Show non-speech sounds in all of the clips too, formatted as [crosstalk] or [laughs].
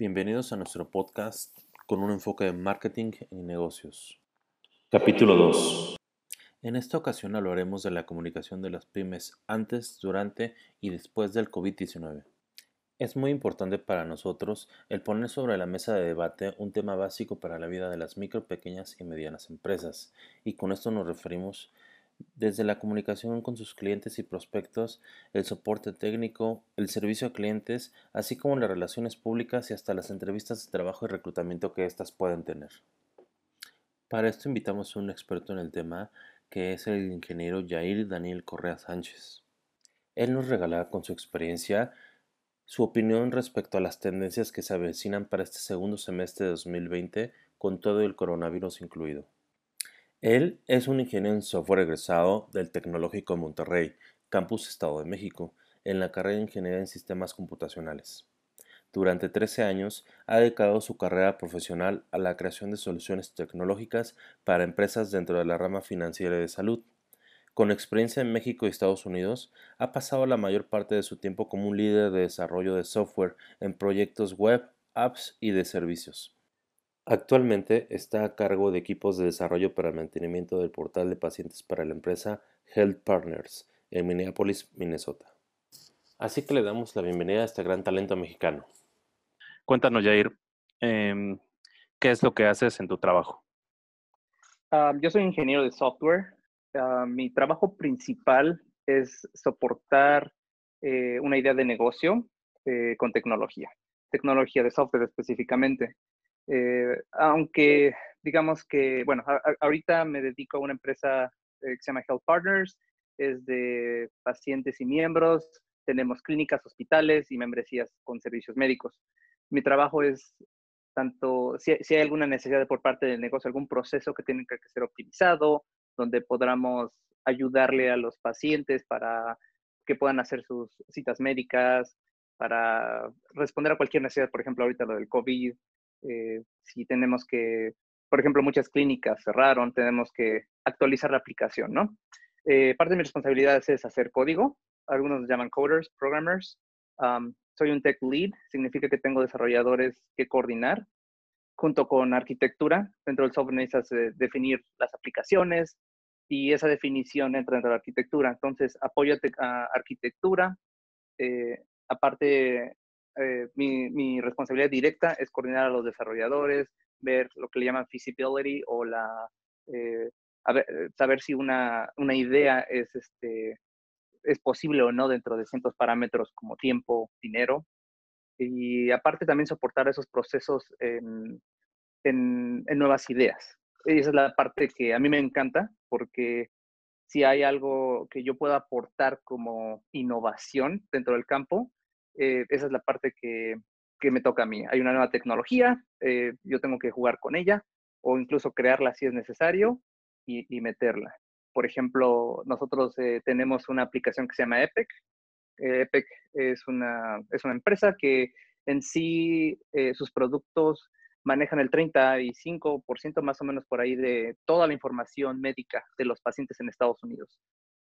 Bienvenidos a nuestro podcast con un enfoque de marketing y negocios. Capítulo 2. En esta ocasión hablaremos de la comunicación de las pymes antes, durante y después del COVID-19. Es muy importante para nosotros el poner sobre la mesa de debate un tema básico para la vida de las micro, pequeñas y medianas empresas, y con esto nos referimos desde la comunicación con sus clientes y prospectos, el soporte técnico, el servicio a clientes, así como las relaciones públicas y hasta las entrevistas de trabajo y reclutamiento que éstas pueden tener. Para esto invitamos a un experto en el tema, que es el ingeniero Jair Daniel Correa Sánchez. Él nos regalará con su experiencia su opinión respecto a las tendencias que se avecinan para este segundo semestre de 2020 con todo el coronavirus incluido. Él es un ingeniero en software egresado del Tecnológico de Monterrey, Campus Estado de México, en la carrera de Ingeniería en Sistemas Computacionales. Durante 13 años ha dedicado su carrera profesional a la creación de soluciones tecnológicas para empresas dentro de la rama financiera y de salud. Con experiencia en México y Estados Unidos, ha pasado la mayor parte de su tiempo como un líder de desarrollo de software en proyectos web, apps y de servicios. Actualmente está a cargo de equipos de desarrollo para el mantenimiento del portal de pacientes para la empresa Health Partners en Minneapolis, Minnesota. Así que le damos la bienvenida a este gran talento mexicano. Cuéntanos, Jair, em, ¿qué es lo que haces en tu trabajo? Ah, yo soy ingeniero de software. Ah, mi trabajo principal es soportar eh, una idea de negocio eh, con tecnología, tecnología de software específicamente. Eh, aunque digamos que, bueno, ahorita me dedico a una empresa eh, que se llama Health Partners, es de pacientes y miembros, tenemos clínicas, hospitales y membresías con servicios médicos. Mi trabajo es tanto, si, si hay alguna necesidad por parte del negocio, algún proceso que tiene que ser optimizado, donde podamos ayudarle a los pacientes para que puedan hacer sus citas médicas, para responder a cualquier necesidad, por ejemplo, ahorita lo del COVID, eh, si tenemos que, por ejemplo, muchas clínicas cerraron, tenemos que actualizar la aplicación, ¿no? Eh, parte de mis responsabilidades es hacer código, algunos llaman coders, programmers. soy un tech lead, significa que tengo desarrolladores que coordinar junto con arquitectura. Dentro del software necesitas eh, definir las aplicaciones y esa definición entra dentro de la arquitectura. Entonces, apoyo a arquitectura. aparte, eh, mi, responsabilidad directa es coordinar a los desarrolladores, ver lo que le llaman feasibility o la, eh, eh, saber si una, una, idea es, este, es posible o no dentro de ciertos parámetros como tiempo, dinero. Y aparte también soportar esos procesos en, en, en nuevas ideas. esa es la parte que a mí me encanta porque si hay algo que yo pueda aportar como innovación dentro del campo, eh, esa es la parte que, que, me toca a mí. Hay una nueva tecnología, eh, yo tengo que jugar con ella o incluso crearla si es necesario y, meterla. Por ejemplo, nosotros eh, tenemos una aplicación que se llama Epic. Epic es una, es una empresa que en sí sus productos manejan el 35% más o menos por ahí de toda la información médica de los pacientes en Estados Unidos.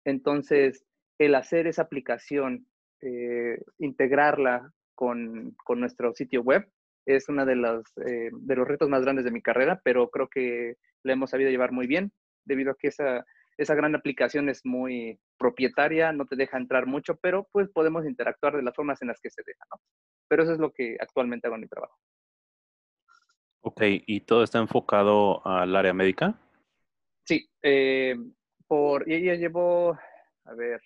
Entonces, el hacer esa aplicación eh, integrarla con, con, nuestro sitio web es uno de los, eh, de los retos más grandes de mi carrera, pero creo que la hemos sabido llevar muy bien, debido a que esa, esa gran aplicación es muy propietaria, no te deja entrar mucho, pero pues podemos interactuar de las formas en las que se deja, ¿no? Pero eso es lo que actualmente hago en mi trabajo. Ok, ¿y todo está enfocado al área médica? Sí, eh, por, ya llevo, a ver,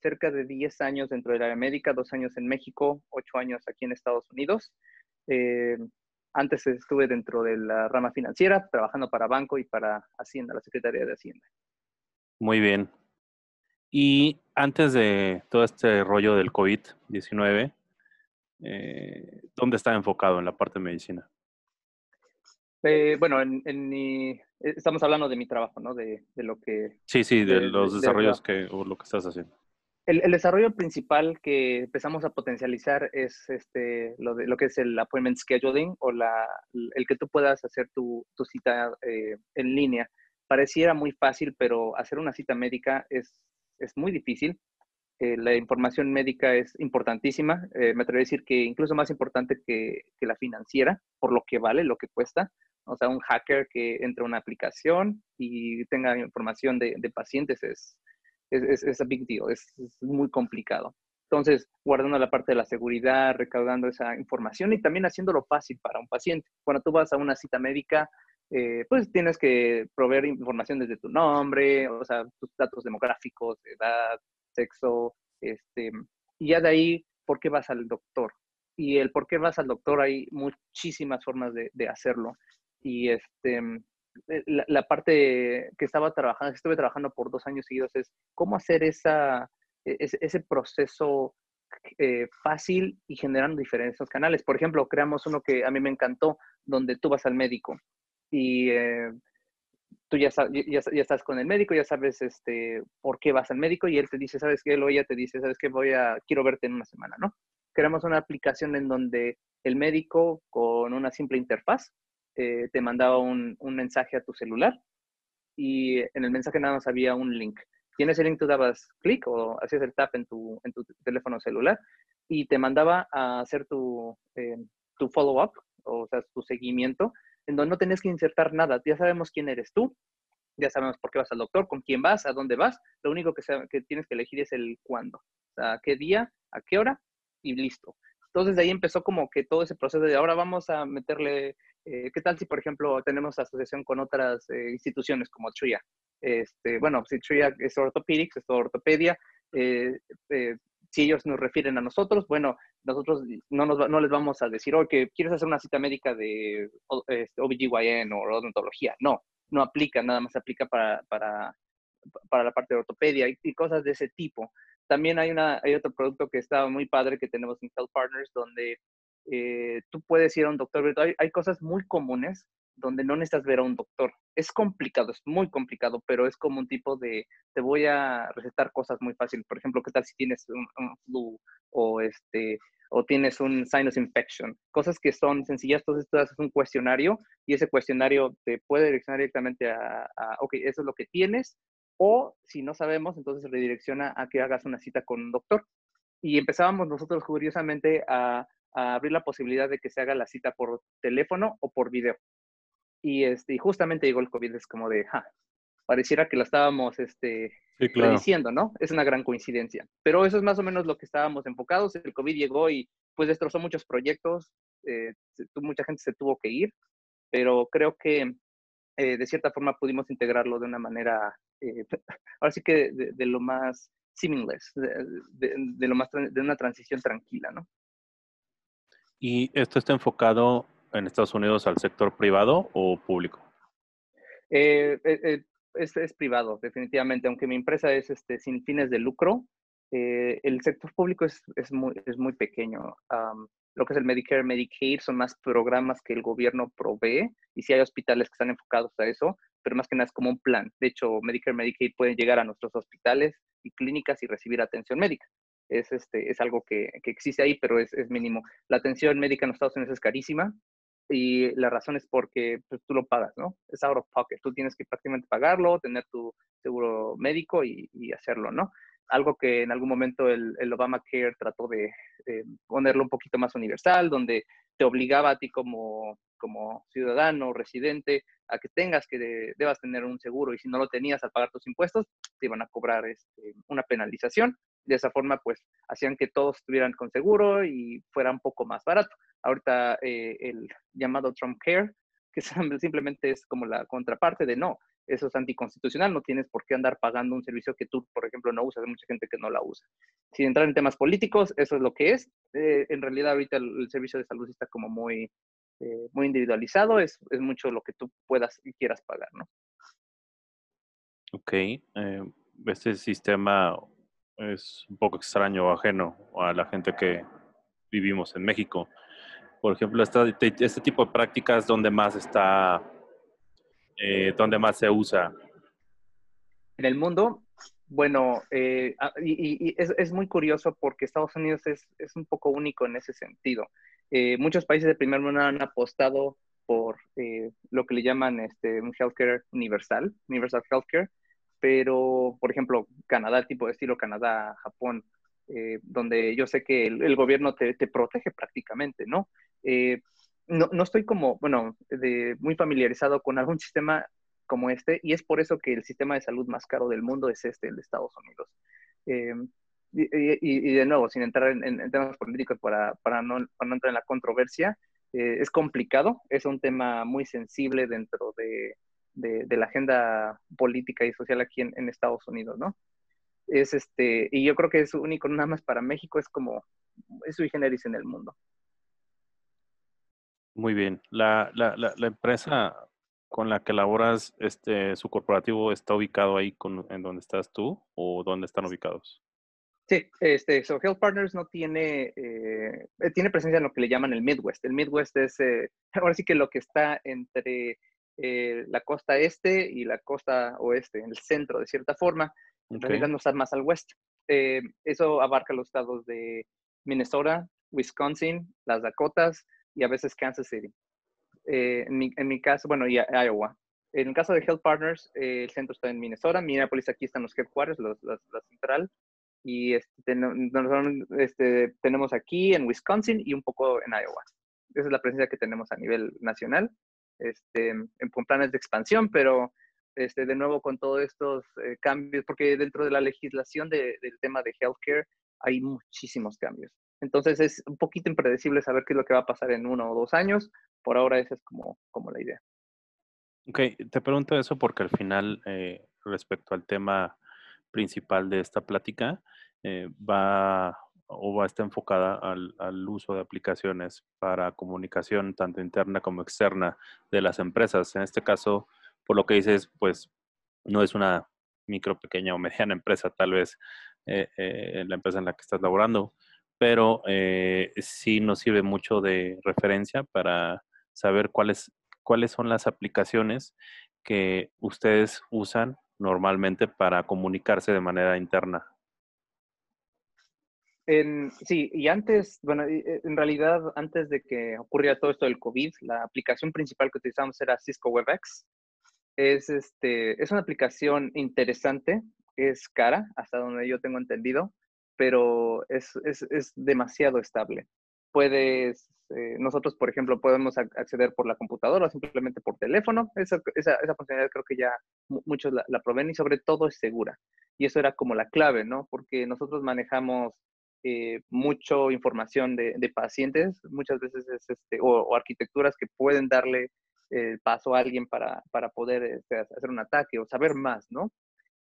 cerca de 10 años dentro del área médica, dos años en México, ocho años aquí en Estados Unidos. Eh, antes estuve dentro de la rama financiera, trabajando para banco y para Hacienda, la Secretaría de Hacienda. Muy bien. Y antes de todo este rollo del COVID-19, eh, ¿dónde está enfocado en la parte de medicina? Eh, bueno, en, mi, estamos hablando de mi trabajo, ¿no? De, lo que... Sí, sí, de, los desarrollos que, o lo que estás haciendo. El, desarrollo principal que empezamos a potencializar es este, lo, de, lo que es el appointment scheduling o la, el que tú puedas hacer tu, tu cita eh, en línea. Pareciera muy fácil, pero hacer una cita médica es, es muy difícil. Eh, la información médica es importantísima, eh, me atrevo a decir que incluso más importante que, que, la financiera, por lo que vale, lo que cuesta. O sea, un hacker que entre a una aplicación y tenga información de, de pacientes es, es, es, big deal, es, muy complicado. Entonces, guardando la parte de la seguridad, recaudando esa información y también haciéndolo fácil para un paciente. Cuando tú vas a una cita médica, eh, pues tienes que proveer información desde tu nombre, o sea, tus datos demográficos, edad, sexo, este, y ya de ahí, ¿por qué vas al doctor? Y el por qué vas al doctor, hay muchísimas formas de, hacerlo. Y este, eh, la, parte que estaba trabajando, estuve trabajando por dos años seguidos, es cómo hacer esa, e, ese, proceso eh, fácil y generando diferentes canales. Por ejemplo, creamos uno que a mí me encantó, donde tú vas al médico y eh, tú ya, ya, estás con el médico, ya sabes este, por qué vas al médico y él te dice, ¿sabes qué? Él o ella te dice, ¿sabes qué? Voy a, quiero verte en una semana, ¿no? Creamos una aplicación en donde el médico con una simple interfaz eh, te mandaba un, un, mensaje a tu celular y en el mensaje nada más había un link. Y en ese link tú dabas clic o hacías el tap en tu, en tu teléfono celular y te mandaba a hacer tu, eh, tu follow-up, o sea, tu seguimiento en donde no tenés que insertar nada. Ya sabemos quién eres tú, ya sabemos por qué vas al doctor, con quién vas, a dónde vas. Lo único que, que tienes que elegir es el cuándo. O sea, qué día, a qué hora y listo. Entonces de ahí empezó como que todo ese proceso de ahora vamos a meterle, eh, ¿qué tal si por ejemplo tenemos asociación con otras eh, instituciones como TRIA? Este, bueno, si TRIA es orthopedics, es ortopedia, eh, si ellos nos refieren a nosotros, bueno, nosotros no, nos, no les vamos a decir, oye, ¿quieres hacer una cita médica de este, OBGYN o odontología? No, no aplica, nada más aplica para, la parte de ortopedia y, cosas de ese tipo. También hay, hay otro producto que está muy padre que tenemos en Health Partners, donde eh, tú puedes ir a un doctor, hay, hay cosas muy comunes donde no necesitas ver a un doctor. Es complicado, es muy complicado, pero es como un tipo de, te voy a recetar cosas muy fáciles. Por ejemplo, ¿qué tal si tienes un, flu o, este, o tienes un sinus infection? Cosas que son sencillas, entonces tú haces un cuestionario y ese cuestionario te puede direccionar directamente a, a, ok, eso es lo que tienes, o si no sabemos, entonces redirecciona a que hagas una cita con un doctor. Y empezábamos nosotros curiosamente a, a abrir la posibilidad de que se haga la cita por teléfono o por video. Y, este, justamente llegó el COVID, es como de, ja, pareciera que lo estábamos este, diciendo, ¿no? Es una gran coincidencia. Pero eso es más o menos lo que estábamos enfocados. El COVID llegó y pues destrozó muchos proyectos, eh, mucha gente se tuvo que ir, pero creo que eh, de cierta forma pudimos integrarlo de una manera, eh, [laughs] ahora sí que de, lo más seamless, de, de, lo más, de una transición tranquila, ¿no? Y esto está enfocado en Estados Unidos al sector privado o público? Eh, eh, eh, es, privado, definitivamente. Aunque mi empresa es este, sin fines de lucro, el sector público es, es, muy, es muy pequeño. lo que es el Medicare, Medicaid son más programas que el gobierno provee y sí hay hospitales que están enfocados a eso, pero más que nada es como un plan. De hecho, Medicare, Medicaid pueden llegar a nuestros hospitales y clínicas y recibir atención médica es, este, es algo que, que existe ahí, pero es, es, mínimo. La atención médica en los Estados Unidos es carísima y la razón es porque pues, tú lo pagas, ¿no? Es out of pocket. Tú tienes que prácticamente pagarlo, tener tu seguro médico y, hacerlo, ¿no? Algo que en algún momento el, el Obamacare trató de ponerlo un poquito más universal, donde te obligaba a ti como, como ciudadano, residente, a que tengas que debas tener un seguro y si no lo tenías al pagar tus impuestos, te iban a cobrar este, una penalización. De esa forma, pues, hacían que todos estuvieran con seguro y fuera un poco más barato. Ahorita eh, el llamado Trump Care, que [laughs] simplemente es como la contraparte de no, eso es anticonstitucional, no tienes por qué andar pagando un servicio que tú, por ejemplo, no usas, hay mucha gente que no la usa. Sin entrar en temas políticos, eso es lo que es. Eh, en realidad ahorita el, servicio de salud está como muy, eh, muy individualizado, es, es, mucho lo que tú puedas y quieras pagar, ¿no? Ok, este sistema es un poco extraño o ajeno a la gente que vivimos en México. Por ejemplo, este, tipo de prácticas, ¿dónde más está, eh, dónde más se usa? En el mundo, bueno, eh, ah, y, es, muy curioso porque Estados Unidos es, es un poco único en ese sentido. Eh, muchos países de primer mundo han apostado por lo que le llaman este, un healthcare universal, universal healthcare, pero, por ejemplo, Canadá, tipo de estilo Canadá, Japón, eh, donde yo sé que el, gobierno te, protege prácticamente, ¿no? Eh, ¿no? ¿no? estoy como, bueno, de, muy familiarizado con algún sistema como este, y es por eso que el sistema de salud más caro del mundo es este, el de Estados Unidos. Eh, y, de nuevo, sin entrar en, temas políticos para, para, no, para, no, entrar en la controversia, es complicado, es un tema muy sensible dentro de, de, la agenda política y social aquí en, Estados Unidos, ¿no? Es este, y yo creo que es único nada más para México, es como, es sui generis en el mundo. Muy bien. La, la, la, empresa con la que laboras, este, su corporativo está ubicado ahí con, en donde estás tú o dónde están ubicados? Sí, este, so Health Partners no tiene, eh, tiene presencia en lo que le llaman el Midwest. El Midwest es, eh, [laughs] ahora sí que lo que está entre eh, la costa este y la costa oeste, en el centro de cierta forma. En realidad no más al oeste. Eh, eso abarca los estados de Minnesota, Wisconsin, las Dakotas y a veces Kansas City. Eh, en, mi, en, mi, caso, bueno, y Iowa. En el caso de Health Partners, el centro está en Minnesota, Minneapolis aquí están los headquarters, los, la central, y este, este, tenemos aquí en Wisconsin y un poco en Iowa. Esa es la presencia que tenemos a nivel nacional este, con planes de expansión, pero este, de nuevo con todos estos eh, cambios, porque dentro de la legislación del tema de healthcare hay muchísimos cambios. Entonces es un poquito impredecible saber qué es lo que va a pasar en uno o dos años. Por ahora esa es como, como la idea. Ok, te pregunto eso porque al final, eh, respecto al tema principal de esta plática, eh, va o va a estar enfocada al, al, uso de aplicaciones para comunicación tanto interna como externa de las empresas. En este caso, por lo que dices, pues no es una micro, pequeña o mediana [laughs] empresa, tal vez eh, eh, la empresa en la que estás laborando, pero eh, sí nos sirve mucho de referencia para saber cuáles, cuáles son las aplicaciones que ustedes usan normalmente para comunicarse de manera interna sí, y antes, bueno, eh, en realidad, antes de que ocurriera todo esto del COVID, la aplicación principal que utilizamos era Cisco WebEx. Es, este, es una aplicación interesante, es cara, hasta donde yo tengo entendido, pero es, es, es demasiado estable. Puedes, eh, nosotros, por ejemplo, podemos acceder por la computadora o simplemente por teléfono. Esa, esa, esa funcionalidad creo que ya muchos la, la proveen y sobre todo es segura. Y eso era como la clave, ¿no? Porque nosotros manejamos eh, mucho información de, pacientes, muchas veces es este, o, arquitecturas que pueden darle el paso a alguien para, para poder este, hacer un ataque o saber más, ¿no?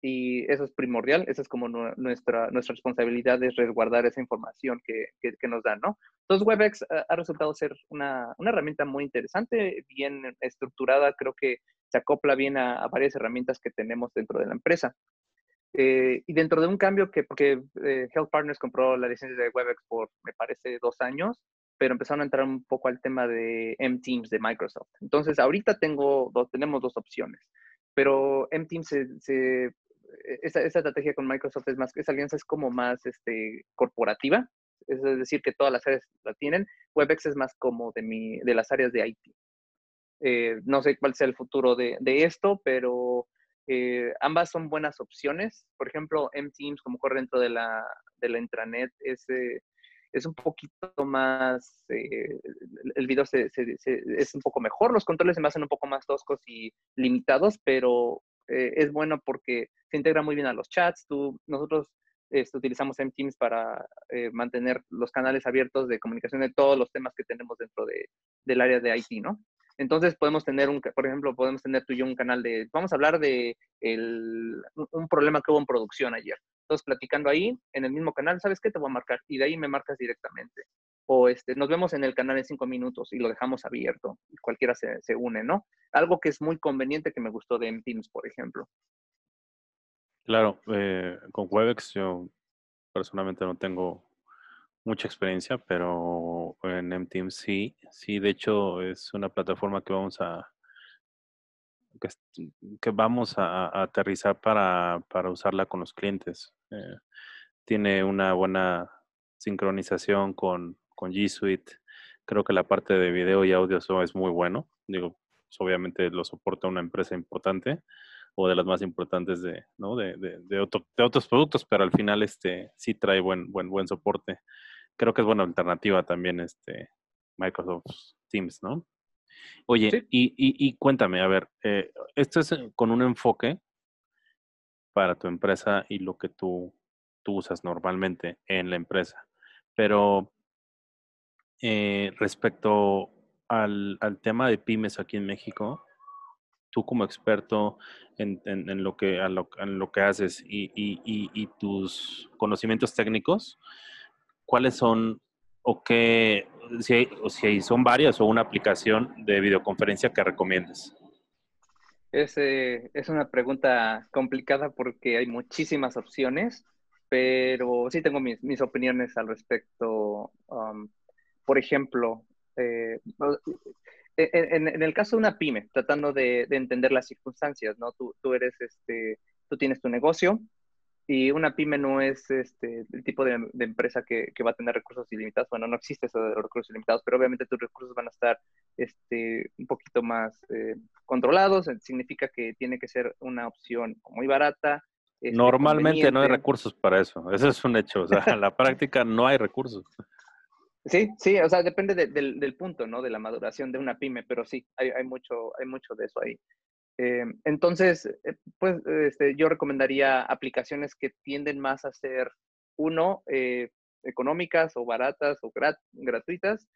Y eso es primordial, esa es como nuestra, nuestra responsabilidad es resguardar esa información que, que, nos dan, ¿no? Entonces WebEx ha, resultado ser una, una, herramienta muy interesante, bien estructurada, creo que se acopla bien a, a varias herramientas que tenemos dentro de la empresa. Eh, y dentro de un cambio que, porque eh, Health Partners compró la licencia de WebEx por, me parece, dos años, pero empezaron a entrar un poco al tema de M-Teams de Microsoft. Entonces, ahorita tengo dos, tenemos dos opciones, pero M-Teams se, e, esa, estrategia con Microsoft es más, esa alianza es como más este, corporativa, es decir, que todas las áreas la tienen. WebEx es más como de, mi, de las áreas de IT. Eh, no sé cuál sea el futuro de, de esto, pero eh, ambas son buenas opciones. Por ejemplo, M-Teams, como corre dentro de la, intranet, es, eh, es un poquito más, eh, el video es un poco mejor, los controles se hacen un poco más toscos y limitados, pero es bueno porque se integra muy bien a los chats. Tú, nosotros este, utilizamos M-Teams para mantener los canales abiertos de comunicación de todos los temas que tenemos dentro de, del área de IT, ¿no? Entonces podemos tener un, por ejemplo, podemos tener tú y yo un canal de, vamos a hablar de el, un problema que hubo en producción ayer. Entonces platicando ahí, en el mismo canal, ¿sabes qué? Te voy a marcar y de ahí me marcas directamente. O este, nos vemos en el canal en cinco minutos y lo dejamos abierto y cualquiera se, se une, ¿no? Algo que es muy conveniente que me gustó de Teams, por ejemplo. Claro, eh, con Webex yo personalmente no tengo mucha experiencia, pero en MTeam sí, sí, de hecho es una plataforma que vamos a que, vamos a, aterrizar para, para, usarla con los clientes. Eh, tiene una buena sincronización con, con G Suite. Creo que la parte de video y audio es muy bueno. Digo, pues, obviamente lo soporta una empresa importante o de las más importantes de, ¿no? de, de, de, otros productos, pero al final este, sí trae buen, buen, buen soporte. Creo que es buena alternativa también este Microsoft Teams, ¿no? Oye, y, y, cuéntame, a ver, eh, esto es con un enfoque para tu empresa y lo que tú, tú usas normalmente en la empresa, pero eh, respecto al, al, tema de pymes aquí en México, tú como experto en, en, lo, que, lo, en lo que haces y, y, y, tus conocimientos técnicos, ¿cuáles son o qué, si, si son varias o una aplicación de videoconferencia que recomiendes? Es, eh, es una pregunta complicada porque hay muchísimas opciones, pero sí tengo mis, mis opiniones al respecto. Um, por ejemplo, eh, en, en, el caso de una pyme, tratando de, de entender las circunstancias, ¿no? Tú, tú, eres, este, tú tienes tu negocio y una pyme no es este, el tipo de, de empresa que, que, va a tener recursos ilimitados. Bueno, no existe eso de los recursos ilimitados, pero obviamente tus recursos van a estar este, un poquito más eh, controlados. Significa que tiene que ser una opción muy barata. Este, Normalmente no hay recursos para eso. [laughs] Eso es un hecho. O sea, en la práctica no hay recursos. Sí, sí, o sea, depende de, del, del, punto, ¿no? De la maduración de una pyme, pero sí, hay, hay mucho, hay mucho de eso ahí. Eh, entonces, eh, pues este, yo recomendaría aplicaciones que tienden más a ser, uno, eh, económicas o baratas o grat gratuitas,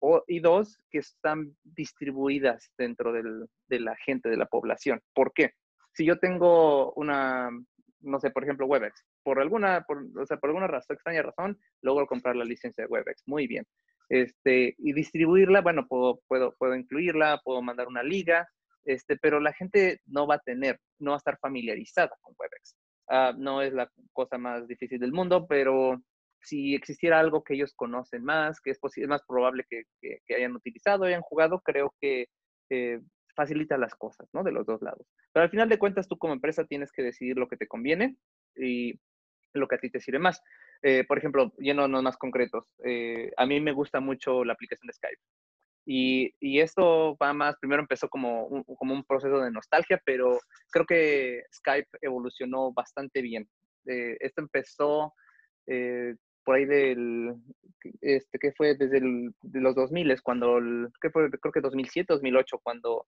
o, y dos, que están distribuidas dentro del, de la gente, de la población. ¿Por qué? Si yo tengo una, no sé, por ejemplo, WebEx. Por alguna, por, o sea, por alguna razón, extraña razón, logro comprar la licencia de WebEx. Muy bien. Este, y distribuirla, bueno, puedo, puedo, puedo incluirla, puedo mandar una liga, este, pero la gente no va a tener, no va a estar familiarizada con WebEx. Uh, no es la cosa más difícil del mundo, pero si existiera algo que ellos conocen más, que es, es más probable que, hayan utilizado, hayan jugado, creo que eh, facilita las cosas, ¿no? De los dos lados. Pero al final de cuentas, tú como empresa tienes que decidir lo que te conviene y lo que a ti te sirve más. Eh, por ejemplo, yéndonos más concretos, eh, a mí me gusta mucho la aplicación de Skype. Y, y, esto va más, primero empezó como un, como un proceso de nostalgia, pero creo que Skype evolucionó bastante bien. Eh, esto empezó eh, por ahí del, este, que fue desde el, de los 2000, cuando, el, ¿qué fue? creo que 2007, 2008, cuando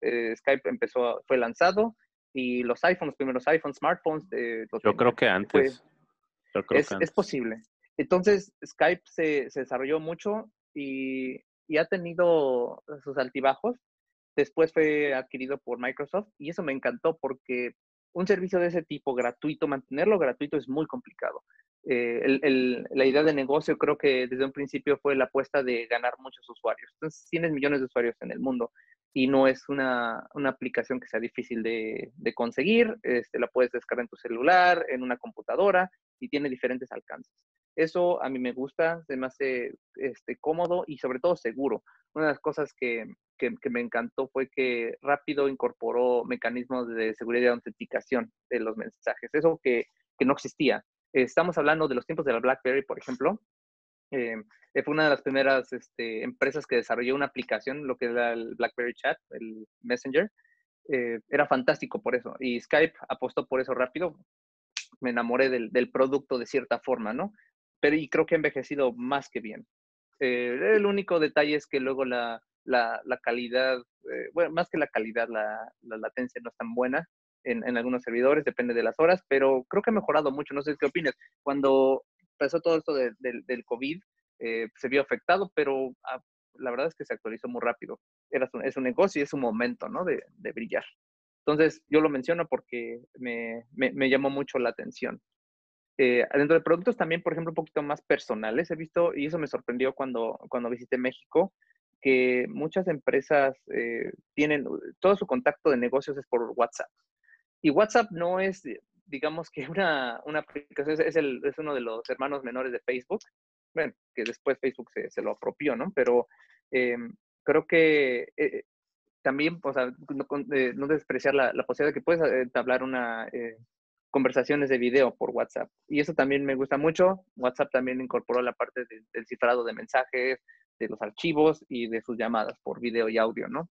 eh, Skype empezó, fue lanzado y los iPhones, los primeros iPhones, smartphones. Eh, Yo creo que antes. Yo creo es, que antes. es, posible. Entonces, Skype se, se desarrolló mucho y, y, ha tenido sus altibajos. Después fue adquirido por Microsoft y eso me encantó porque un servicio de ese tipo gratuito, mantenerlo gratuito es muy complicado. Eh, la idea de negocio creo que desde un principio fue la apuesta de ganar muchos usuarios. Entonces, tienes millones de usuarios en el mundo y no es una, una aplicación que sea difícil de, de, conseguir. Este, la puedes descargar en tu celular, en una computadora y tiene diferentes alcances. Eso a mí me gusta, se me hace este, cómodo y sobre todo seguro. Una de las cosas que, que, me encantó fue que rápido incorporó mecanismos de seguridad y autenticación de los mensajes. Eso que, que no existía. Estamos hablando de los tiempos de la BlackBerry, por ejemplo, eh, fue una de las primeras este, empresas que desarrolló una aplicación, lo que era el BlackBerry Chat, el Messenger. Eh, era fantástico por eso. Y Skype apostó por eso rápido. Me enamoré del, del, producto de cierta forma, ¿no? Pero y creo que ha envejecido más que bien. Eh, el único detalle es que luego la, la, la calidad, eh, bueno, más que la calidad, la, la, latencia no es tan buena en, en, algunos servidores, depende de las horas, pero creo que ha mejorado mucho. No sé qué opinas. Cuando empezó todo esto de, de, del COVID, eh, se vio afectado, pero ah, la verdad es que se actualizó muy rápido. Era su, es un negocio y es un momento, ¿no? De, de brillar. Entonces, yo lo menciono porque me, me, me llamó mucho la atención. Eh, dentro de productos también, por ejemplo, un poquito más personales, he visto, y eso me sorprendió cuando, cuando visité México, que muchas empresas eh, tienen, todo su contacto de negocios es por WhatsApp. Y WhatsApp no es, digamos que una, una aplicación, es, el, es uno de los hermanos menores de Facebook, bueno, que después Facebook se, se lo apropió, ¿no? Pero eh, creo que también, o sea, no, no despreciar la, la, posibilidad de que puedes entablar una conversaciones de video por WhatsApp. Y eso también me gusta mucho. WhatsApp también incorporó la parte de, del cifrado de mensajes, de los archivos y de sus llamadas por video y audio, ¿no?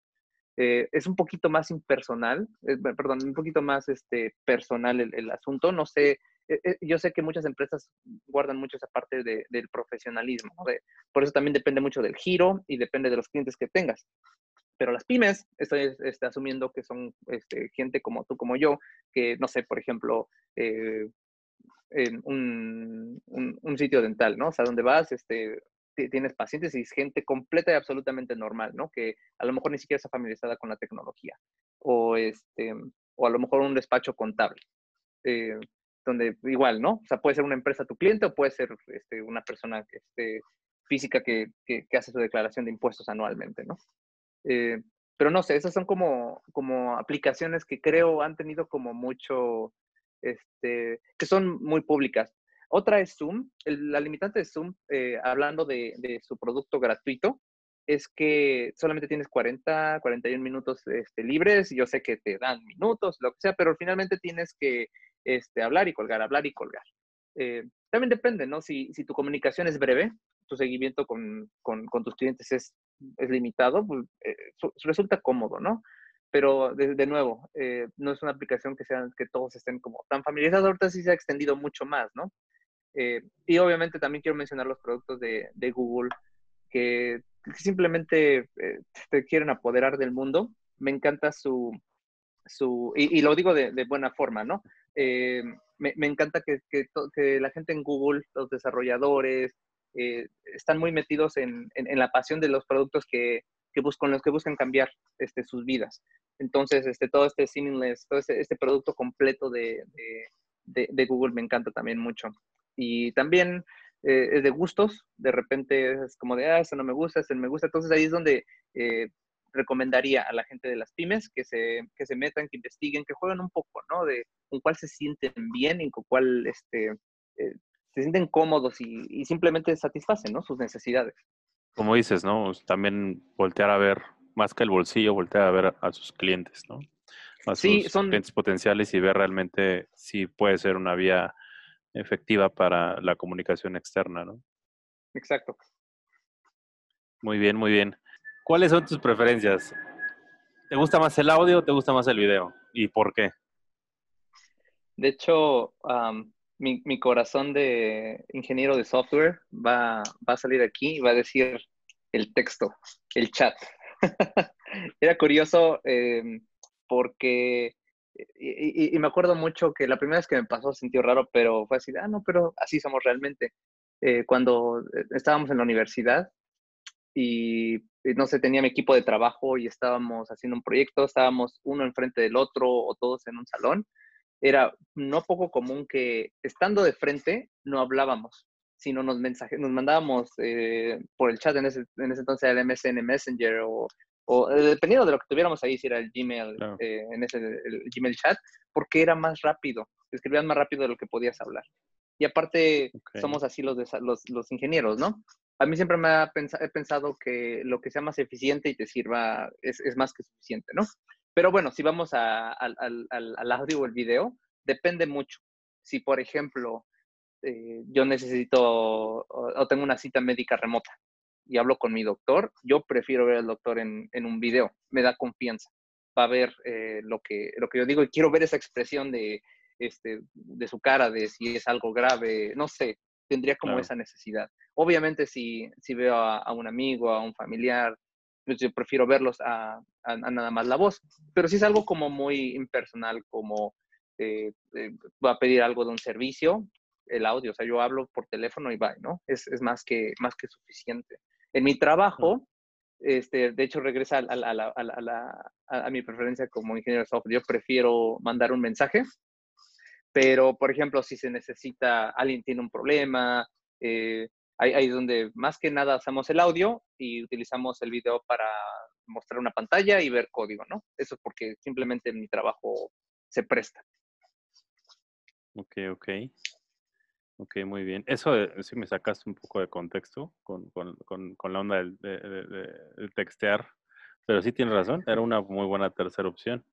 eh, es un poquito más impersonal, eh, perdón, un poquito más este, personal el, asunto. No sé, eh, yo sé que muchas empresas guardan mucho esa parte del profesionalismo, por eso también depende mucho del giro y depende de los clientes que tengas. Pero las pymes, estoy este, asumiendo que son este, gente como tú, como yo, que, no sé, por ejemplo, en un, un, sitio dental, ¿no? O sea, donde vas, este, tienes pacientes y es gente completa y absolutamente normal, ¿no? Que a lo mejor ni siquiera está familiarizada con la tecnología. O, este, o a lo mejor un despacho contable. Eh, donde igual, ¿no? O sea, puede ser una empresa tu cliente o puede ser este, una persona este, física que, que, hace su declaración de impuestos anualmente, ¿no? Eh, pero no sé, esas son como, como aplicaciones que creo han tenido como mucho, este, que son muy públicas. Otra es Zoom. la limitante de Zoom, eh, hablando de, su producto gratuito, es que solamente tienes 40, 41 minutos este, libres. Yo sé que te dan minutos, lo que sea, pero finalmente tienes que este, hablar y colgar, hablar y colgar. Eh, también depende, ¿no? Si, tu comunicación es breve, tu seguimiento con, tus clientes es, limitado, pues eh, resulta cómodo, ¿no? Pero de, nuevo, no es una aplicación que, sean, que todos estén como tan familiarizados. Ahorita sí se ha extendido mucho más, ¿no? Eh, y obviamente también quiero mencionar los productos de, Google que simplemente eh, te quieren apoderar del mundo. Me encanta su, su y, lo digo de, buena forma, ¿no? Eh, me, encanta que, que, la gente en Google, los desarrolladores, están muy metidos en, en, la pasión de los productos que, que buscan, los que buscan cambiar este, sus vidas. Entonces, este, todo este seamless, todo este, este producto completo de, de, de, Google me encanta también mucho y también eh, es de gustos, de repente es como de, ah, eso no me gusta, eso no me gusta, entonces ahí es donde eh, recomendaría a la gente de las pymes que se, que se metan, que investiguen, que jueguen un poco, ¿no? De con cuál se sienten bien y con cuál este, eh, se sienten cómodos y, simplemente satisfacen, ¿no? Sus necesidades. Como dices, ¿no? También voltear a ver, más que el bolsillo, voltear a ver a sus clientes, ¿no? A sus son... clientes potenciales y ver realmente si puede ser una vía efectiva para la comunicación externa, ¿no? Exacto. Muy bien, muy bien. ¿Cuáles son tus preferencias? ¿Te gusta más el audio o te gusta más el video? ¿Y por qué? De hecho, mi, corazón de ingeniero de software va, a salir aquí y va a decir el texto, el chat. [laughs] Era curioso em, porque y, me acuerdo mucho que la primera vez que me pasó sentí raro, pero fue así, ah, no, pero así somos realmente. Eh, cuando eh, estábamos en la universidad y, no sé, tenía mi equipo de trabajo y estábamos haciendo un proyecto, estábamos uno enfrente del otro o todos en un salón, era no poco común que estando de frente no hablábamos, sino nos, mensaje, nos mandábamos eh, por el chat, en ese, en ese entonces el MSN Messenger o o eh, dependiendo de lo que tuviéramos ahí, si era el Gmail, eh, en ese el Gmail chat, porque era más rápido, escribían más rápido de lo que podías hablar. Y aparte, somos así los, los, los, ingenieros, ¿no? A mí siempre me ha he pensado que lo que sea más eficiente y te sirva es, es más que suficiente, ¿no? Pero bueno, si vamos a, al, al, al, audio o el video, depende mucho. Si, por ejemplo, eh, yo necesito o tengo una cita médica remota y hablo con mi doctor, yo prefiero ver al doctor en, en un video, me da confianza, va a ver eh, lo, que, lo que yo digo y quiero ver esa expresión de, este, de su cara, de si es algo grave, no sé, tendría como esa necesidad. Obviamente si, si veo a, un amigo, a un familiar, pues yo prefiero verlos a, a, nada más la voz, pero si es algo como muy impersonal, como eh, eh, va a pedir algo de un servicio, el audio, o sea, yo hablo por teléfono y va, ¿no? Es, es más, que, más que suficiente. En mi trabajo, este, de hecho, regresa a, mi preferencia como ingeniero de software. Yo prefiero mandar un mensaje, pero, por ejemplo, si se necesita, alguien tiene un problema, eh, ahí, es donde más que nada hacemos el audio y utilizamos el video para mostrar una pantalla y ver código, ¿no? Eso es porque simplemente mi trabajo se presta. Ok, ok. Ok, muy bien. Eso eh, sí me sacaste un poco de contexto con, la onda del, de, textear, pero sí tienes razón, era una muy buena tercera opción.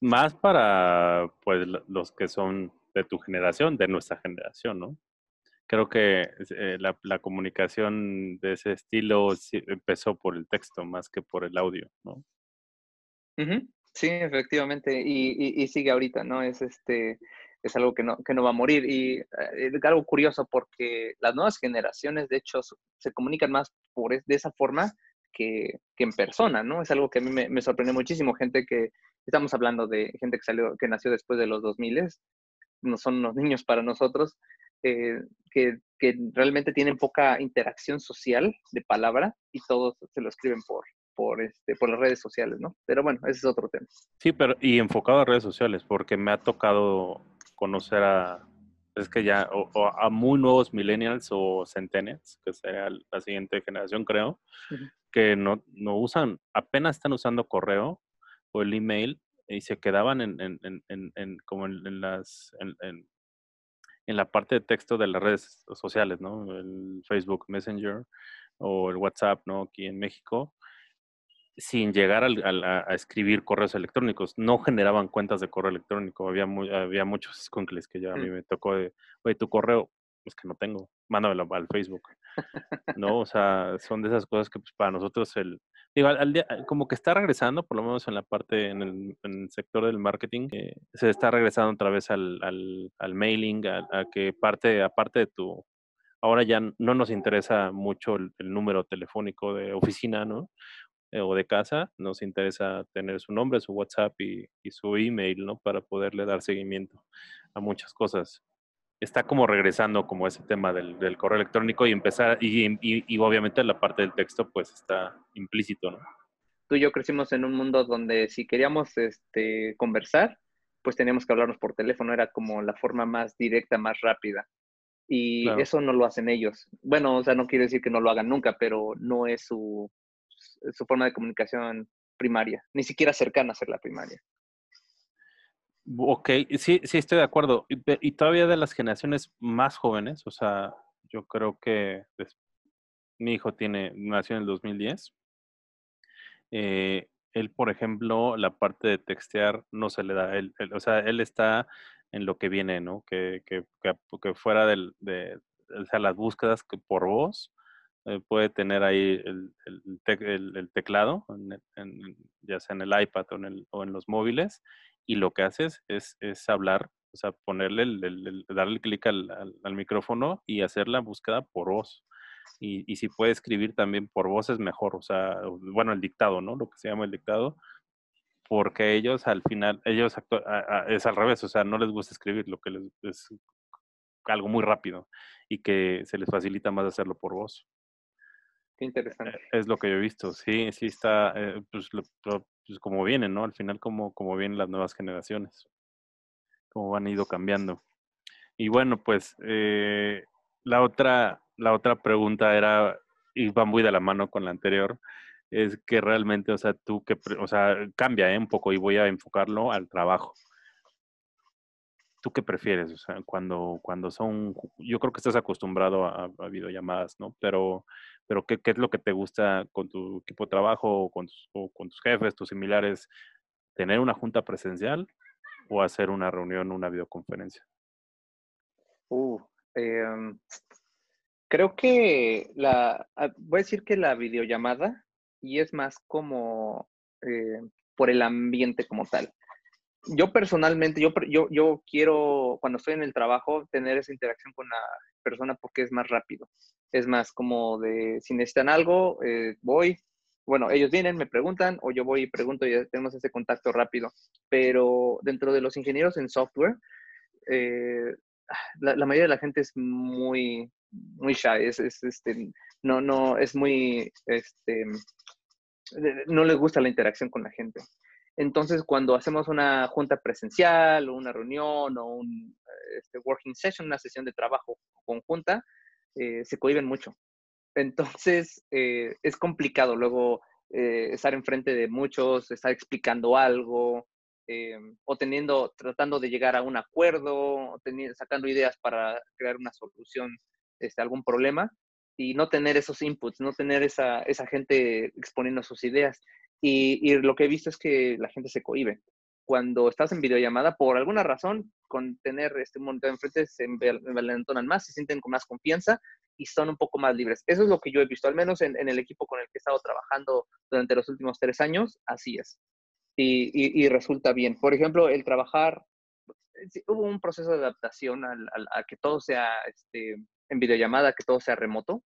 Más para pues los que son de tu generación, de nuestra generación, ¿no? Creo que eh, la, comunicación de ese estilo empezó por el texto más que por el audio, ¿no? Sí, efectivamente, y, sigue ahorita, ¿no? Es este, es algo que no, que no va a morir. Y eh, es algo curioso porque las nuevas generaciones, de hecho, se comunican más por, de esa forma que, que en persona, ¿no? Es algo que a mí me, me sorprende muchísimo. Gente que, estamos hablando de gente que, salió, que nació después de los 2000, no son unos niños para nosotros, eh, que, que, realmente tienen poca interacción social de palabra y todos se lo escriben por, por, este, por las redes sociales, ¿no? Pero bueno, ese es otro tema. Sí, pero y enfocado a redes sociales, porque me ha tocado conocer a, es que ya, a muy nuevos millennials o centennials, que sería la siguiente generación, creo, que no, no usan, apenas están usando correo o el email y se quedaban en, en, en, en como en, las en, la parte de texto de las redes sociales, ¿no? El Facebook Messenger o el WhatsApp, ¿no? Aquí en México, sin llegar a, escribir correos electrónicos. No generaban cuentas de correo electrónico. Había, había muchos squinkles que ya a mí mm. me tocó de, oye, tu correo, es que no tengo, mándamelo al Facebook. ¿No? O sea, son de esas cosas que pues, para nosotros el... Digo, al, día, como que está regresando, por lo menos en la parte, en el, sector del marketing, eh, se está regresando otra vez al, al, mailing, a, que parte, aparte de tu... Ahora ya no nos interesa mucho el número telefónico de oficina, ¿no? Eh, o de casa, nos interesa tener su nombre, su WhatsApp y, su email, ¿no? Para poderle dar seguimiento a muchas cosas. Está como regresando como ese tema del, correo electrónico y empezar, y, obviamente la parte del texto pues está implícito, ¿no? Tú y yo crecimos en un mundo donde si queríamos este, conversar, pues teníamos que hablarnos por teléfono, era como la forma más directa, más rápida. Y eso no lo hacen ellos. Bueno, o sea, no quiere decir que no lo hagan nunca, pero no es su, su forma de comunicación primaria, ni siquiera cercana a ser la primaria. Ok, sí, sí estoy de acuerdo. Y, todavía de las generaciones más jóvenes, o sea, yo creo que mi hijo tiene, nació en el 2010. Eh, él, por ejemplo, la parte de textear no se le da. Él, o sea, él está en lo que viene, ¿no? Que, que, que, fuera del, de, o sea, las búsquedas que por voz, eh, puede tener ahí el, el, teclado, ya sea en el iPad o en, el, o en, los móviles, y lo que haces es, es hablar, o sea, ponerle, el, darle clic al, al, micrófono y hacer la búsqueda por voz. Y, y, si puede escribir también por voz es mejor, o sea, bueno, el dictado, ¿no? Lo que se llama el dictado, porque ellos al final, ellos es al revés, o sea, no les gusta escribir, lo que les es algo muy rápido y que se les facilita más hacerlo por voz. Qué interesante. Es lo que yo he visto, sí, sí está, eh, pues, pues, como vienen, ¿no? Al final como, como vienen las nuevas generaciones, como han ido cambiando. Y bueno, pues eh, la, otra, la otra pregunta era, y va muy de la mano con la anterior, es que realmente, o sea, tú que, o sea, cambia ¿eh? un poco y voy a enfocarlo al trabajo. ¿Tú qué prefieres? O sea, cuando, cuando son, yo creo que estás acostumbrado a, a videollamadas, ¿no? Pero pero ¿qué, ¿qué, es lo que te gusta con tu equipo de trabajo o con, tus, con tus jefes, tus similares? ¿Tener una junta presencial o hacer una reunión, una videoconferencia? Uh, em, creo que la, ah, voy a decir que la videollamada y es más como eh, por el ambiente como tal. Yo personalmente, yo, yo, yo quiero, cuando estoy en el trabajo, tener esa interacción con la persona porque es más rápido. Es más como de, si necesitan algo, eh, voy. Bueno, ellos vienen, me preguntan, o yo voy y pregunto y tenemos ese contacto rápido. Pero dentro de los ingenieros en software, eh, la, mayoría de la gente es muy, muy shy, es, este, no, no, es muy, este, no les gusta la interacción con la gente. Entonces, cuando hacemos una junta presencial o una reunión o un este, working session, una sesión de trabajo conjunta, eh, se cohiben mucho. Entonces, eh, es complicado luego eh, estar enfrente de muchos, estar explicando algo, o teniendo, tratando de llegar a un acuerdo, o teniendo, sacando ideas para crear una solución este, algún problema, y no tener esos inputs, no tener esa, esa gente exponiendo sus ideas. Y, lo que he visto es que la gente se cohibe. Cuando estás en videollamada, por alguna razón, con tener este monitor enfrente, se envalentonan más, se sienten con más confianza y son un poco más libres. Eso es lo que yo he visto, al menos en, el equipo con el que he estado trabajando durante los últimos tres años, así es. y, resulta bien. Por ejemplo, el trabajar, hubo un proceso de adaptación a, que todo sea este, en videollamada, que todo sea remoto,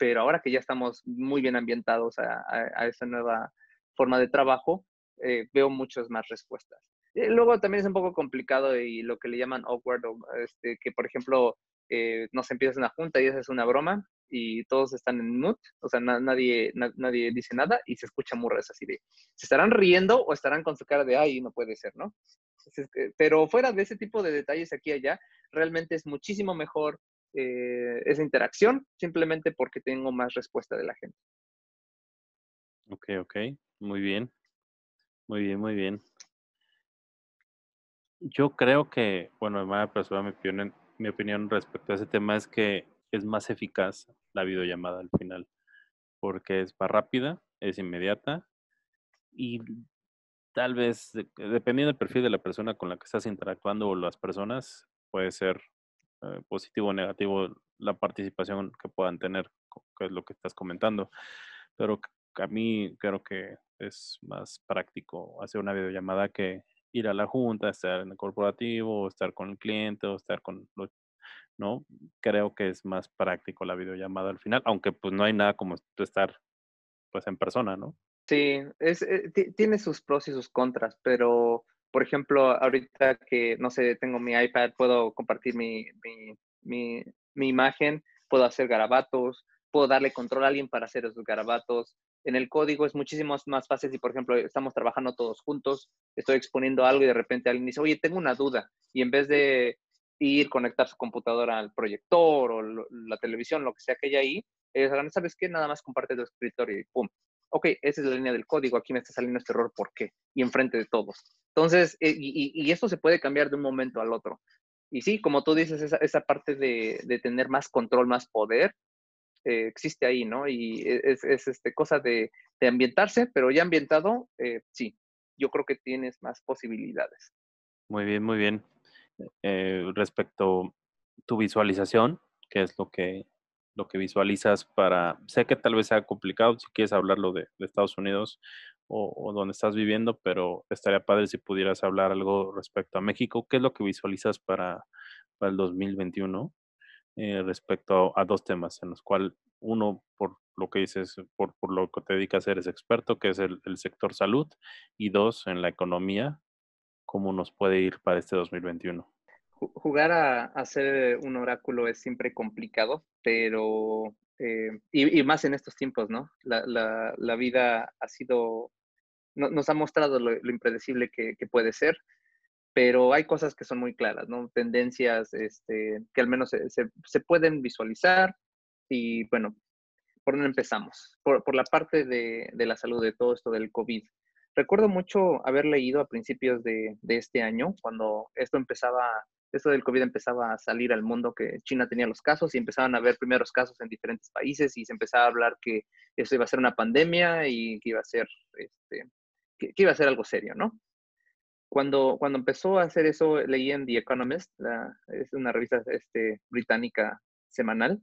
pero ahora que ya estamos muy bien ambientados a, esa nueva forma de trabajo, eh, veo muchas más respuestas. Eh, luego también es un poco complicado y lo que le llaman awkward, este, que por ejemplo eh, nos empiezas una junta y esa es una broma y todos están en mute, o sea, nadie, nadie dice nada y se escucha murras así de, ¿se estarán riendo o estarán con su cara de, ay, no puede ser, ¿no? pero fuera de ese tipo de detalles aquí y allá, realmente es muchísimo mejor esa interacción simplemente porque tengo más respuesta de la gente. Ok, ok, muy bien. Muy bien, muy bien. Yo creo que, bueno, de manera personal, mi opinión, mi opinión respecto a ese tema es que es más eficaz la videollamada al final, porque es más rápida, es inmediata y tal vez, dependiendo del perfil de la persona con la que estás interactuando o las personas, puede ser eh, positivo o negativo la participación que puedan tener, que es lo que estás comentando. Pero a mí creo que es más práctico hacer una videollamada que ir a la junta, estar en el corporativo, o estar con el cliente, o estar con los, ¿no? Creo que es más práctico la videollamada al final, aunque pues no hay nada como estar pues en persona, ¿no? Sí, es, eh, tiene sus pros y sus contras, pero por ejemplo, ahorita que, no sé, tengo mi iPad, puedo compartir mi, mi, mi, mi imagen, puedo hacer garabatos, puedo darle control a alguien para hacer esos garabatos, en el código es muchísimo más fácil si, por ejemplo, estamos trabajando todos juntos, estoy exponiendo algo y de repente alguien dice, oye, tengo una duda. Y en vez de ir, conectar su computadora al proyector o la televisión, lo que sea que haya ahí, ellos hagan, ¿sabes qué? Nada más comparte tu escritorio y pum. Ok, esa es la línea del código, aquí me está saliendo este error, ¿por qué? Y enfrente de todos. Entonces, eh, y, y, esto se puede cambiar de un momento al otro. Y sí, como tú dices, esa, parte de, tener más control, más poder, eh, existe ahí, ¿no? Y e, es, es este, cosa de, ambientarse, pero ya ambientado, eh, sí, yo creo que tienes más posibilidades. Muy bien, muy bien. Respecto a tu visualización, ¿qué es lo que, lo que visualizas para, sé que tal vez sea complicado si quieres hablarlo de Estados Unidos o, o, donde estás viviendo, pero estaría padre si pudieras hablar algo respecto a México. ¿Qué es lo que visualizas para, para el 2021? Eh, respecto a, dos temas, en los cuales uno, por lo que dices, por, lo que te dedicas, eres experto, que es el, el, sector salud, y dos, en la economía, cómo nos puede ir para este 2021. Jugar a, a ser un oráculo es siempre complicado, pero, eh, y, y, más en estos tiempos, ¿no? La, la, la vida ha sido, no, nos ha mostrado lo, impredecible que, puede ser pero hay cosas que son muy claras, ¿no? Tendencias este, que al menos se, pueden visualizar y bueno, ¿por dónde empezamos? Por, por la parte de, de, la salud, de todo esto del COVID. Recuerdo mucho haber leído a principios de, de, este año, cuando esto empezaba, esto del COVID empezaba a salir al mundo, que China tenía los casos y empezaban a haber primeros casos en diferentes países y se empezaba a hablar que esto iba a ser una pandemia y que iba a ser, este, que, que iba a ser algo serio, ¿no? Cuando, cuando empezó a hacer eso, leí en The Economist, la, es una revista este, británica semanal,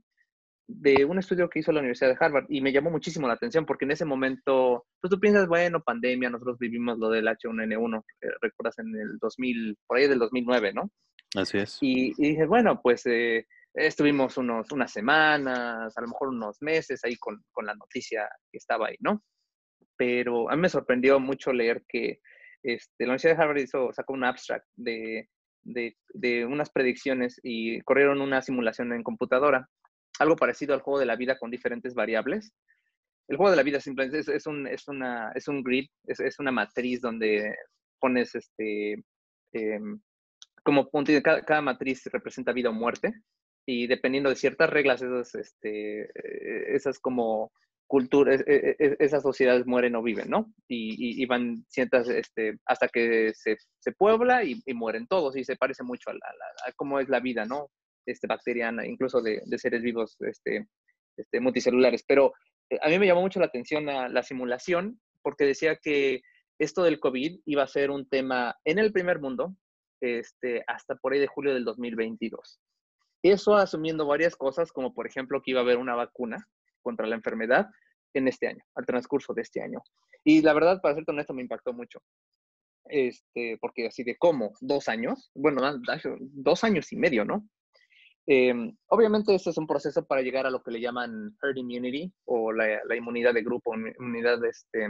de un estudio que hizo la Universidad de Harvard y me llamó muchísimo la atención porque en ese momento, pues tú piensas, bueno, pandemia, nosotros vivimos lo del H1N1, eh, recuerdas en el 2000, por ahí del 2009, ¿no? Así es. Y, y dije, bueno, pues eh, estuvimos unos, unas semanas, a lo mejor unos meses ahí con, con la noticia que estaba ahí, ¿no? Pero a mí me sorprendió mucho leer que este, la Universidad de Harvard hizo, sacó un abstract de, de, de, unas predicciones y corrieron una simulación en computadora, algo parecido al juego de la vida con diferentes variables. El juego de la vida simplemente es, un, es, una, es un grid, es, una matriz donde pones este, eh, como punto, cada, cada, matriz representa vida o muerte y dependiendo de ciertas reglas, esas, este, eh, esas como culturas, e, e, e, esas sociedades mueren o viven, ¿no? Y, y, y van ciertas, este, hasta que se, se puebla y, y, mueren todos y se parece mucho a, la, a, cómo es la vida, ¿no? Este, bacteriana, incluso de, de seres vivos este, este, multicelulares. Pero eh, a mí me llamó mucho la atención la simulación porque decía que esto del COVID iba a ser un tema en el primer mundo este, hasta por ahí de julio del 2022. Eso asumiendo varias cosas, como por ejemplo que iba a haber una vacuna, contra la enfermedad, en este año, al transcurso de este año. Y la verdad, para ser honesto, me impactó mucho. Este, porque así de cómo, dos años, bueno, dos años y medio, ¿no? Em, obviamente este es un proceso para llegar a lo que le llaman herd immunity o la, la inmunidad de grupo, inmunidad este,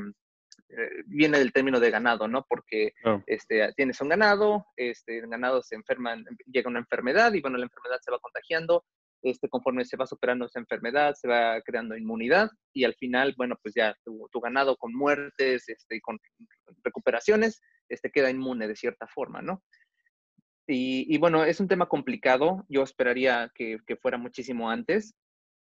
eh, viene del término de ganado, ¿no? Porque este, tienes un ganado, este, el ganado se enferma, llega una enfermedad y bueno, la enfermedad se va contagiando, este, conforme se va superando esa enfermedad, se va creando inmunidad y al final, bueno, pues ya tu, ganado con muertes este, con recuperaciones, este, queda inmune de cierta forma, ¿no? Y, bueno, es un tema complicado. Yo esperaría que, fuera muchísimo antes,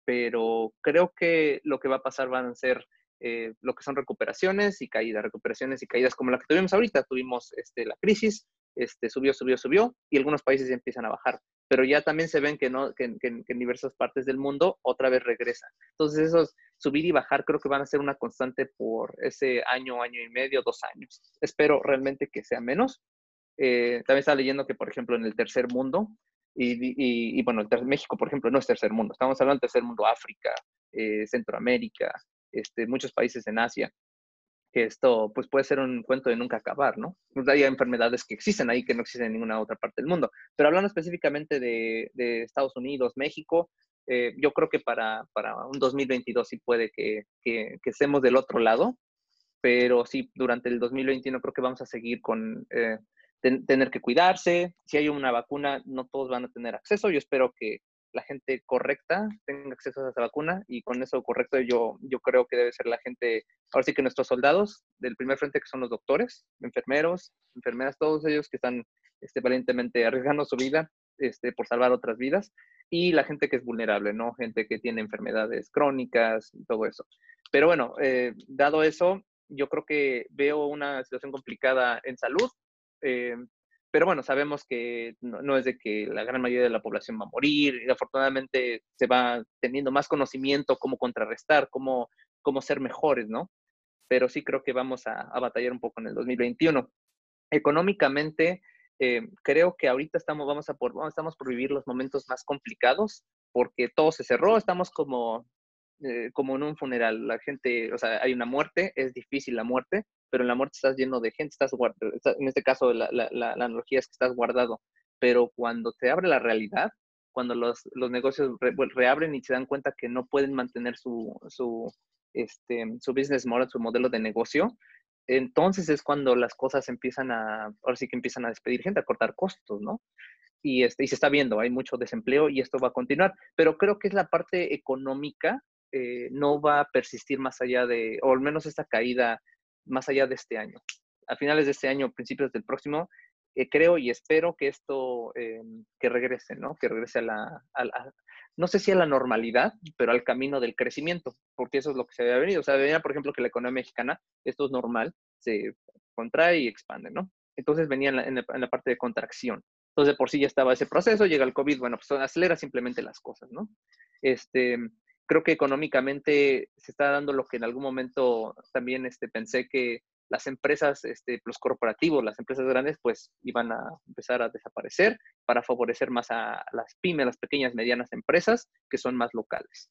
pero creo que lo que va a pasar van a ser eh, lo que son recuperaciones y caídas, recuperaciones y caídas como la que tuvimos ahorita. Tuvimos este, la crisis, este, subió, subió, subió, y algunos países empiezan a bajar. Pero ya también se ven que, en diversas partes del mundo otra vez regresan. Entonces, esos subir y bajar creo que van a ser una constante por ese año, año y medio, dos años. Espero realmente que sea menos, eh, también estaba leyendo que, por ejemplo, en el tercer mundo, y, y, bueno, el México, por ejemplo, no es tercer mundo, estamos hablando del tercer mundo, África, eh, Centroamérica, este, muchos países en Asia, que esto pues puede ser un cuento de nunca acabar, ¿no? Pues, hay enfermedades que existen ahí que no existen en ninguna otra parte del mundo. Pero hablando específicamente de, de Estados Unidos, México, eh, yo creo que para, para, un 2022 sí puede que, que, que, estemos del otro lado, pero sí, durante el 2021 creo que vamos a seguir con tener que cuidarse. Si hay una vacuna, no todos van a tener acceso. Yo espero que la gente correcta tenga acceso a esa vacuna y con eso correcto yo, yo creo que debe ser la gente, ahora sí que nuestros soldados del primer frente que son los doctores, enfermeros, enfermeras, todos ellos que están este, valientemente arriesgando su vida este, por salvar otras vidas y la gente que es vulnerable, ¿no? Gente que tiene enfermedades crónicas y todo eso. Pero bueno, eh, dado eso, yo creo que veo una situación complicada en salud, eh, pero bueno, sabemos que no, es de que la gran mayoría de la población va a morir. Y afortunadamente se va teniendo más conocimiento cómo contrarrestar, cómo, cómo ser mejores, ¿no? Pero sí creo que vamos a, batallar un poco en el 2021. Económicamente, eh, creo que ahorita estamos, vamos a por, estamos por vivir los momentos más complicados porque todo se cerró, estamos como, eh, como en un funeral. La gente, o sea, hay una muerte, es difícil la muerte, pero en la muerte estás lleno de gente, estás en este caso la, la, analogía es que estás guardado, pero cuando te abre la realidad, cuando los, los negocios reabren y se dan cuenta que no pueden mantener su, su, este, su business model, su modelo de negocio, entonces es cuando las cosas empiezan a, ahora sí que empiezan a despedir gente, a cortar costos, ¿no? Y, este, y se está viendo, hay mucho desempleo y esto va a continuar, pero creo que es la parte económica, eh, no va a persistir más allá de, o al menos esta caída más allá de este año. A finales de este año, principios del próximo, eh, creo y espero que esto, eh, que regrese, ¿no? Que regrese a la, no sé si a la normalidad, pero al camino del crecimiento, porque eso es lo que se había venido. O sea, venía, por ejemplo, que la economía mexicana, esto es normal, se contrae y expande, ¿no? Entonces venía en la, en la parte de contracción. Entonces, por sí ya estaba ese proceso, llega el COVID, bueno, pues acelera simplemente las cosas, ¿no? Este, creo que económicamente se está dando lo que en algún momento también este, pensé que las empresas, este, los corporativos, las empresas grandes, pues iban a empezar a desaparecer para favorecer más a las pymes, las pequeñas, medianas empresas que son más locales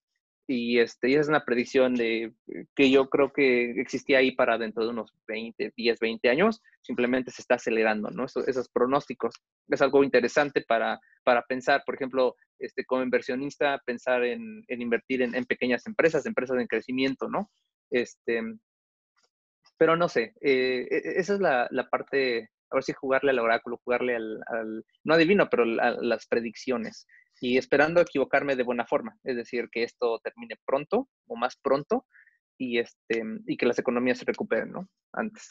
y, este, y esa es una predicción de, que yo creo que existía ahí para dentro de unos 20, 10, 20 años, simplemente se está acelerando, ¿no? Esos, esos pronósticos. Es algo interesante para, para pensar, por ejemplo, este, como inversionista, pensar en, invertir en, pequeñas empresas, empresas en crecimiento, ¿no? Este, pero no sé, eh, e, e, esa es la, parte, ahora sí jugarle al oráculo, jugarle al, al no adivino, pero a las predicciones y esperando equivocarme de buena forma, es decir, que esto termine pronto o más pronto y, este, y que las economías se recuperen, ¿no? Antes.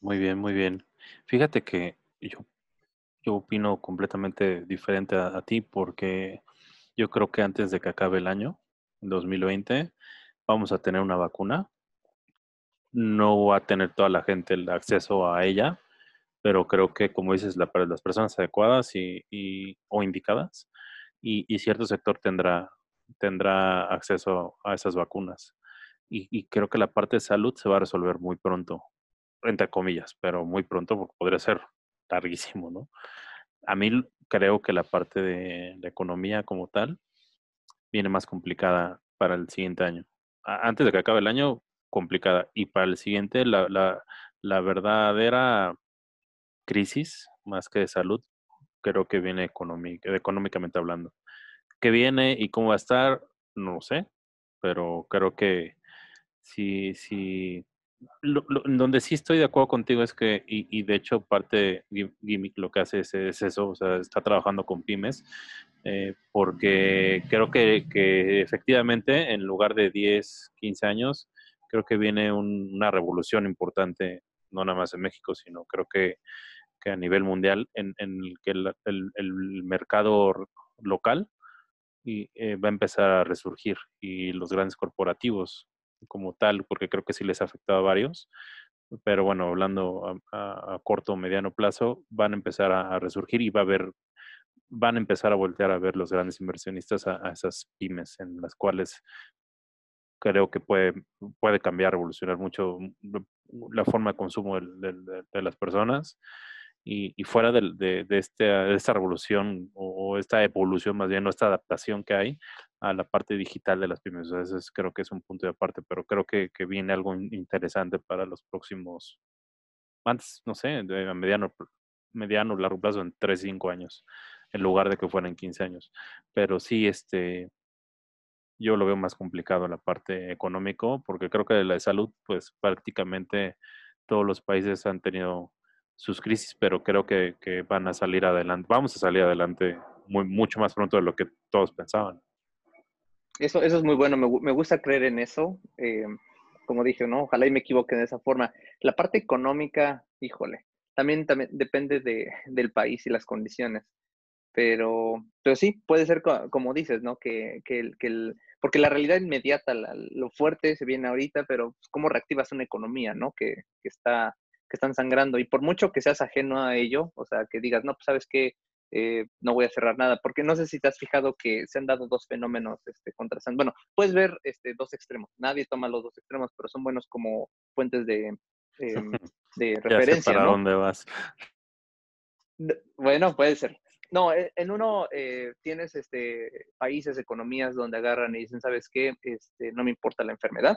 Muy bien, muy bien. Fíjate que yo, yo opino completamente diferente a, ti porque yo creo que antes de que acabe el año, 2020, vamos a tener una vacuna. No va a tener toda la gente el acceso a ella, pero creo que, como dices, las personas adecuadas y, o indicadas, y, cierto sector tendrá, tendrá acceso a esas vacunas. Y, creo que la parte de salud se va a resolver muy pronto, entre comillas, pero muy pronto porque podría ser larguísimo, ¿no? A mí creo que la parte de la economía como tal viene más complicada para el siguiente año. antes de que acabe el año, complicada. Y para el siguiente, la, la, la verdadera crisis, más que de salud, creo que viene económicamente hablando. ¿Qué viene y cómo va a estar? No lo sé, pero creo que sí, sí, donde sí estoy de acuerdo contigo es que, y, de hecho parte Gimmick lo que hace es, eso, o sea, está trabajando con pymes, eh, porque creo que, efectivamente en lugar de 10, 15 años, creo que viene una revolución importante, no nada más en México, sino creo que, a nivel mundial, en, en el que el, el, mercado local eh, va a empezar a resurgir y los grandes corporativos como tal, porque creo que sí les ha afectado a varios, pero bueno, hablando a, corto o mediano plazo, van a empezar a, resurgir y va a haber, van a empezar a voltear a ver los grandes inversionistas a, esas pymes en las cuales creo que puede, puede cambiar, revolucionar mucho la forma de consumo de, las personas. Y, fuera de, de, este, de, esta revolución o, esta evolución, más bien, o esta adaptación que hay, a la parte digital de las pymes. Creo que es un punto de aparte, pero creo que, que viene algo interesante para los próximos, antes, no sé, de a mediano, mediano, largo plazo, en 3, 5 años, en lugar de que fueran 15 años. Pero sí, este, yo lo veo más complicado la parte económico, porque creo que la de salud, pues prácticamente todos los países han tenido sus crisis, pero creo que, van a salir adelante, vamos a salir adelante mucho más pronto de lo que todos pensaban. Eso, eso es muy bueno, me, me gusta creer en eso. Eh, como dije, ¿no? Ojalá y me equivoque de esa forma. La parte económica, híjole, también, también depende de, del país y las condiciones. Pero, pero sí, puede ser como dices, ¿no? Que, que, el, que el, porque la realidad inmediata, lo fuerte se viene ahorita, pero pues, ¿cómo reactivas una economía, ¿no? Que, que, está, que están sangrando. Y por mucho que seas ajeno a ello, o sea, que digas, no, pues sabes que eh, no voy a cerrar nada, porque no sé si te has fijado que se han dado dos fenómenos este, contrastando. Bueno, puedes ver este, dos extremos, nadie toma los dos extremos, pero son buenos como fuentes de, em, [laughs] de referencia. para dónde vas. Bueno, puede ser. No, e, en uno eh, tienes este, países, economías donde agarran y dicen, ¿sabes qué? Este, no me importa la enfermedad,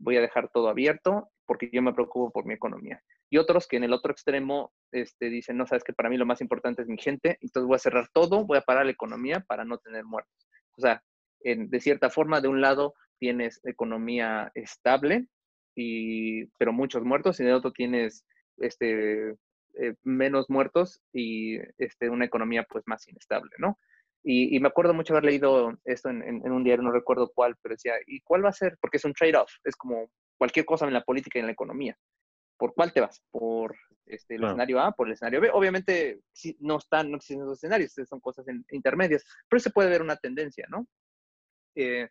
voy a dejar todo abierto porque yo me preocupo por mi economía. Y otros que en el otro extremo este, dicen, no, sabes que para mí lo más importante es mi gente, entonces voy a cerrar todo, voy a parar la economía para no tener muertos. O sea, de cierta forma, de un lado tienes economía estable, y, pero muchos muertos, y de otro tienes este, eh, menos muertos y este, una economía pues más inestable, ¿no? Y, me acuerdo mucho haber leído esto en, un diario, no recuerdo cuál, pero decía, ¿y cuál va a ser? Porque es un trade-off, es como cualquier cosa en la política y en la economía. ¿Por cuál te vas? ¿Por este, el escenario A? ¿Por el escenario B? Obviamente no están, no existen esos escenarios, son cosas intermedias, pero se puede ver una tendencia, ¿no? Eh,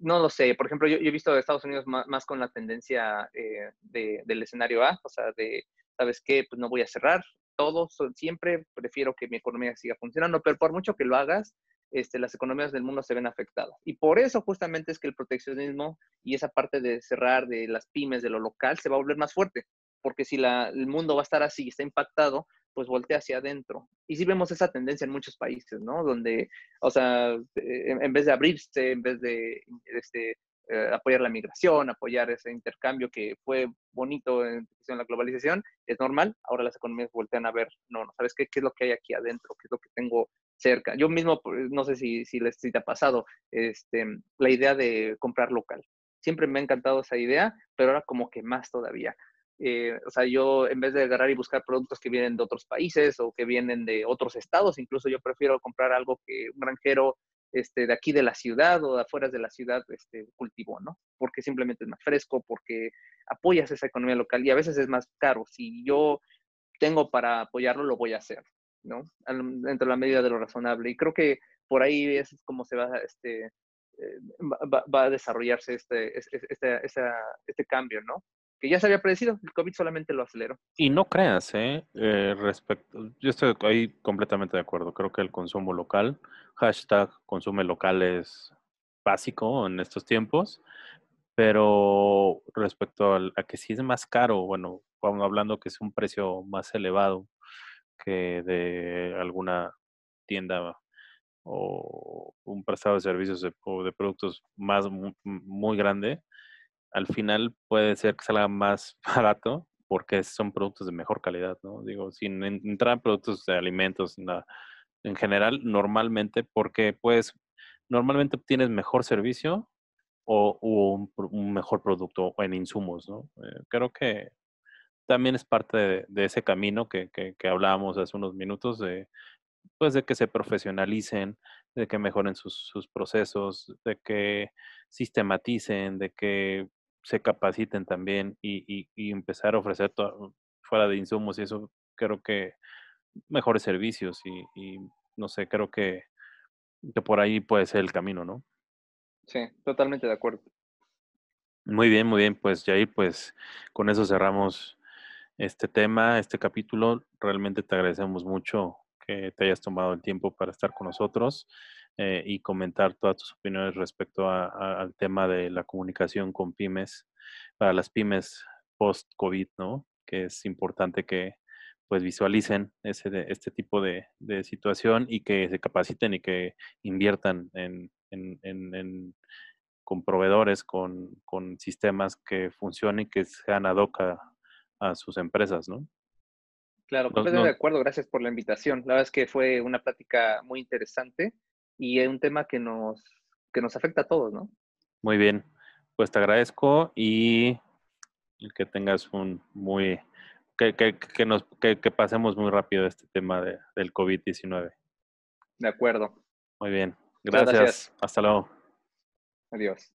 no lo sé, por ejemplo, yo, he visto a Estados Unidos más, con la tendencia eh, del escenario A, o sea, de, ¿sabes qué? Pues no voy a cerrar, todo, siempre prefiero que mi economía siga funcionando, pero por mucho que lo hagas, este, las economías del mundo se ven afectadas. Y por eso justamente es que el proteccionismo y esa parte de cerrar de las pymes, de lo local, se va a volver más fuerte, porque si el mundo va a estar así, está impactado, pues voltea hacia adentro. Y sí vemos esa tendencia en muchos países, ¿no? Donde, o sea, en, en vez de abrirse, en vez de este, eh, apoyar la migración, apoyar ese intercambio que fue bonito en la globalización, es normal. Ahora las economías voltean a ver, no, no sabes qué, qué es lo que hay aquí adentro, qué es lo que tengo cerca. Yo mismo, pues, no sé si, si les si te ha pasado, este, la idea de comprar local. Siempre me ha encantado esa idea, pero ahora como que más todavía. Eh, o sea, yo en vez de agarrar y buscar productos que vienen de otros países o que vienen de otros estados, incluso yo prefiero comprar algo que un granjero este, de aquí de la ciudad o de afuera de la ciudad este, cultivó, ¿no? Porque simplemente es más fresco, porque apoyas esa economía local y a veces es más caro. Si yo tengo para apoyarlo, lo voy a hacer, ¿no? Dentro de la medida de lo razonable. Y creo que por ahí es como se va, este, eh, va, a desarrollarse este, este, este cambio, ¿no? Que ya se había predecido, el COVID solamente lo aceleró. Y no creas, ¿eh? eh respecto, yo estoy ahí completamente de acuerdo, creo que el consumo local, hashtag consume local es básico en estos tiempos, pero respecto a, que si es más caro, bueno, vamos hablando que es un precio más elevado que de alguna tienda o un prestado de servicios o de productos más muy grande, al final puede ser que salga más [laughs] barato porque son productos de mejor calidad, ¿no? Digo, sin entrar en productos de alimentos, en general, normalmente, porque pues normalmente obtienes mejor servicio o, un, mejor producto en insumos, ¿no? Eh, creo que también es parte de, ese camino que, que, hablábamos hace unos minutos de, pues, de que se profesionalicen, de que mejoren sus procesos, de que sistematicen, de que se capaciten también y, y, empezar a ofrecer todo, fuera de insumos y eso creo que mejores servicios y, y no sé, creo que, que por ahí puede ser el camino, ¿no? Sí, totalmente de acuerdo. Muy bien, muy bien, pues Jair, pues con eso cerramos este tema, este capítulo. Realmente te agradecemos mucho que te hayas tomado el tiempo para estar con nosotros eh, y comentar todas tus opiniones respecto al tema de la comunicación con pymes, para las pymes post-COVID, ¿no? Que es importante que pues visualicen ese, este tipo de, situación y que se capaciten y que inviertan en, con proveedores, con, con, sistemas que funcionen y que sean ad hoc a sus empresas, ¿no? Claro, completamente de acuerdo. Gracias por la invitación. La verdad es que fue una plática muy interesante y es un tema que nos, que nos afecta a todos, ¿no? Muy bien. Pues te agradezco y que tengas un muy... que, que, que nos, que, pasemos muy rápido este tema de, del COVID-19. De acuerdo. Muy bien. gracias. Hasta luego. Adiós.